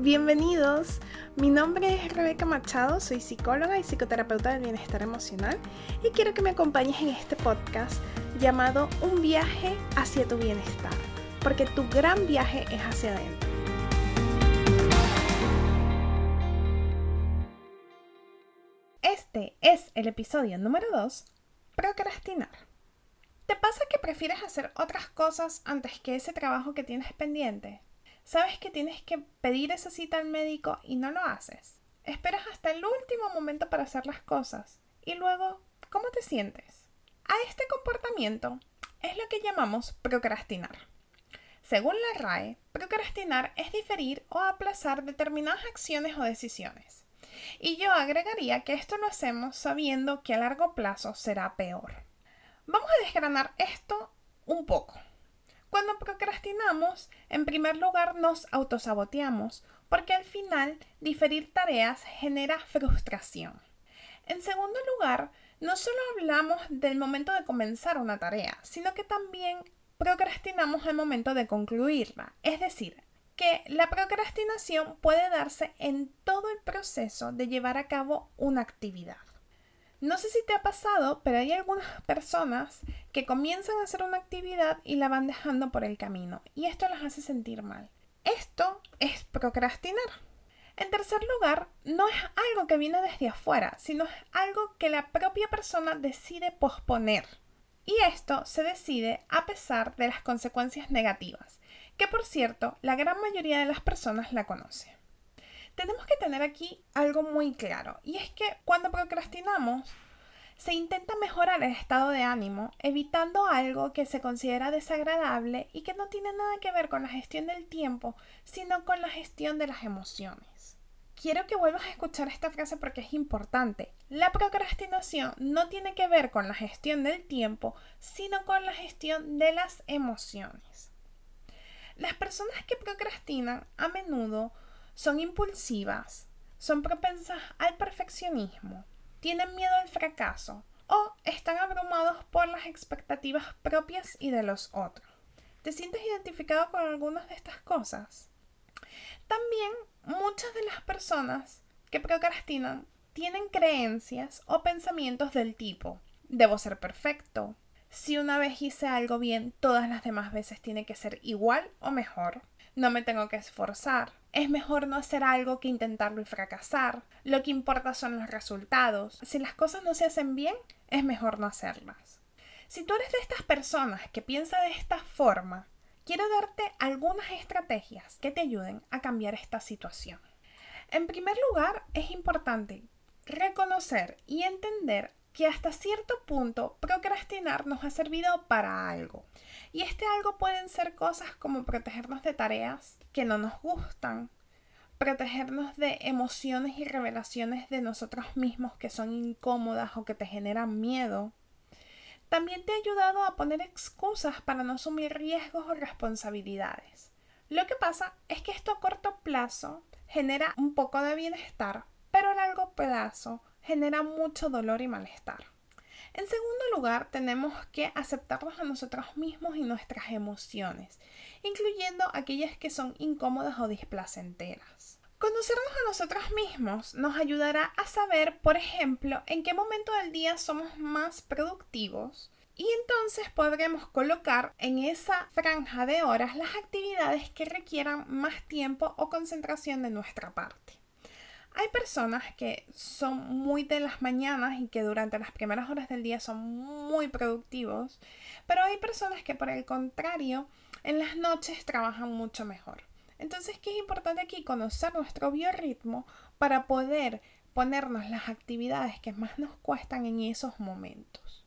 bienvenidos. Mi nombre es Rebeca Machado, soy psicóloga y psicoterapeuta del bienestar emocional y quiero que me acompañes en este podcast llamado Un viaje hacia tu bienestar, porque tu gran viaje es hacia adentro. Este es el episodio número 2, procrastinar. ¿Te pasa que prefieres hacer otras cosas antes que ese trabajo que tienes pendiente? Sabes que tienes que pedir esa cita al médico y no lo haces. Esperas hasta el último momento para hacer las cosas. Y luego, ¿cómo te sientes? A este comportamiento es lo que llamamos procrastinar. Según la RAE, procrastinar es diferir o aplazar determinadas acciones o decisiones. Y yo agregaría que esto lo hacemos sabiendo que a largo plazo será peor. Vamos a desgranar esto un poco. Cuando procrastinamos, en primer lugar nos autosaboteamos, porque al final diferir tareas genera frustración. En segundo lugar, no solo hablamos del momento de comenzar una tarea, sino que también procrastinamos el momento de concluirla. Es decir, que la procrastinación puede darse en todo el proceso de llevar a cabo una actividad. No sé si te ha pasado, pero hay algunas personas que comienzan a hacer una actividad y la van dejando por el camino y esto las hace sentir mal. Esto es procrastinar. En tercer lugar, no es algo que viene desde afuera, sino es algo que la propia persona decide posponer. Y esto se decide a pesar de las consecuencias negativas, que por cierto, la gran mayoría de las personas la conoce tenemos que tener aquí algo muy claro, y es que cuando procrastinamos, se intenta mejorar el estado de ánimo, evitando algo que se considera desagradable y que no tiene nada que ver con la gestión del tiempo, sino con la gestión de las emociones. Quiero que vuelvas a escuchar esta frase porque es importante. La procrastinación no tiene que ver con la gestión del tiempo, sino con la gestión de las emociones. Las personas que procrastinan a menudo son impulsivas, son propensas al perfeccionismo, tienen miedo al fracaso o están abrumados por las expectativas propias y de los otros. ¿Te sientes identificado con algunas de estas cosas? También muchas de las personas que procrastinan tienen creencias o pensamientos del tipo debo ser perfecto. Si una vez hice algo bien, todas las demás veces tiene que ser igual o mejor. No me tengo que esforzar. Es mejor no hacer algo que intentarlo y fracasar. Lo que importa son los resultados. Si las cosas no se hacen bien, es mejor no hacerlas. Si tú eres de estas personas que piensa de esta forma, quiero darte algunas estrategias que te ayuden a cambiar esta situación. En primer lugar, es importante reconocer y entender que hasta cierto punto procrastinar nos ha servido para algo. Y este algo pueden ser cosas como protegernos de tareas que no nos gustan, protegernos de emociones y revelaciones de nosotros mismos que son incómodas o que te generan miedo. También te ha ayudado a poner excusas para no asumir riesgos o responsabilidades. Lo que pasa es que esto a corto plazo genera un poco de bienestar, pero a largo plazo genera mucho dolor y malestar. En segundo lugar, tenemos que aceptarnos a nosotros mismos y nuestras emociones, incluyendo aquellas que son incómodas o displacenteras. Conocernos a nosotros mismos nos ayudará a saber, por ejemplo, en qué momento del día somos más productivos y entonces podremos colocar en esa franja de horas las actividades que requieran más tiempo o concentración de nuestra parte. Hay personas que son muy de las mañanas y que durante las primeras horas del día son muy productivos, pero hay personas que por el contrario en las noches trabajan mucho mejor. Entonces, ¿qué es importante aquí? Conocer nuestro biorritmo para poder ponernos las actividades que más nos cuestan en esos momentos.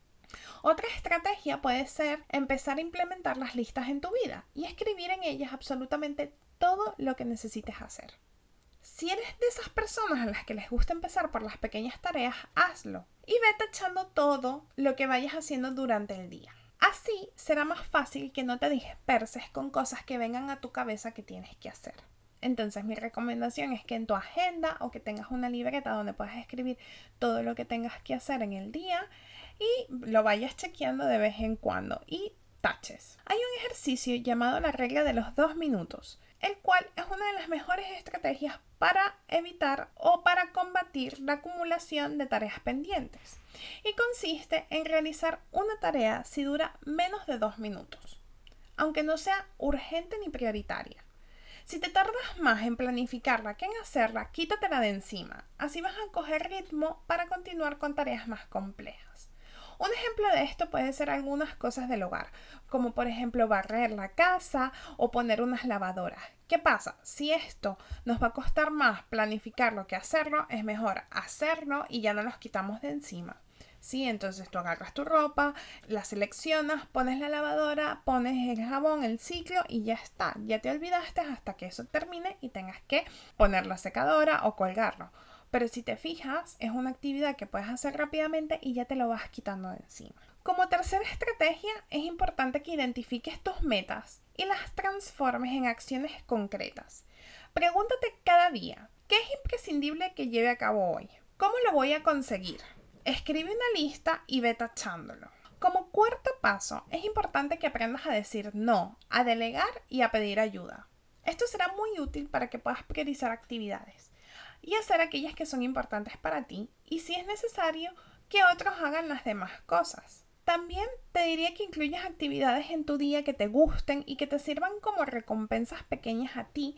Otra estrategia puede ser empezar a implementar las listas en tu vida y escribir en ellas absolutamente todo lo que necesites hacer. Si eres de esas personas a las que les gusta empezar por las pequeñas tareas, hazlo y ve tachando todo lo que vayas haciendo durante el día. Así será más fácil que no te disperses con cosas que vengan a tu cabeza que tienes que hacer. Entonces mi recomendación es que en tu agenda o que tengas una libreta donde puedas escribir todo lo que tengas que hacer en el día y lo vayas chequeando de vez en cuando y taches. Hay un ejercicio llamado la regla de los dos minutos el cual es una de las mejores estrategias para evitar o para combatir la acumulación de tareas pendientes. Y consiste en realizar una tarea si dura menos de dos minutos, aunque no sea urgente ni prioritaria. Si te tardas más en planificarla que en hacerla, quítatela de encima. Así vas a coger ritmo para continuar con tareas más complejas. Un ejemplo de esto puede ser algunas cosas del hogar, como por ejemplo barrer la casa o poner unas lavadoras. ¿Qué pasa? Si esto nos va a costar más planificarlo que hacerlo, es mejor hacerlo y ya no los quitamos de encima. ¿sí? Entonces tú agarras tu ropa, la seleccionas, pones la lavadora, pones el jabón, el ciclo y ya está. Ya te olvidaste hasta que eso termine y tengas que poner la secadora o colgarlo. Pero si te fijas, es una actividad que puedes hacer rápidamente y ya te lo vas quitando de encima. Como tercera estrategia, es importante que identifiques tus metas y las transformes en acciones concretas. Pregúntate cada día, ¿qué es imprescindible que lleve a cabo hoy? ¿Cómo lo voy a conseguir? Escribe una lista y ve tachándolo. Como cuarto paso, es importante que aprendas a decir no, a delegar y a pedir ayuda. Esto será muy útil para que puedas priorizar actividades y hacer aquellas que son importantes para ti y si es necesario que otros hagan las demás cosas. También te diría que incluyas actividades en tu día que te gusten y que te sirvan como recompensas pequeñas a ti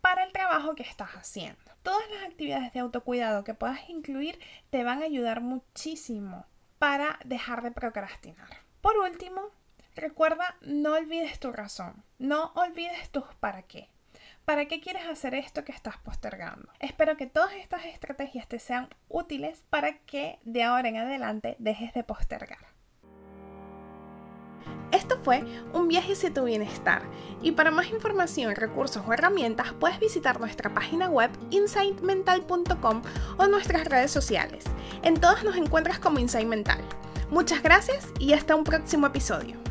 para el trabajo que estás haciendo. Todas las actividades de autocuidado que puedas incluir te van a ayudar muchísimo para dejar de procrastinar. Por último, recuerda, no olvides tu razón, no olvides tus para qué. ¿Para qué quieres hacer esto que estás postergando? Espero que todas estas estrategias te sean útiles para que de ahora en adelante dejes de postergar. Esto fue un viaje hacia tu bienestar y para más información, recursos o herramientas puedes visitar nuestra página web insightmental.com o nuestras redes sociales. En todas nos encuentras como Insight Mental. Muchas gracias y hasta un próximo episodio.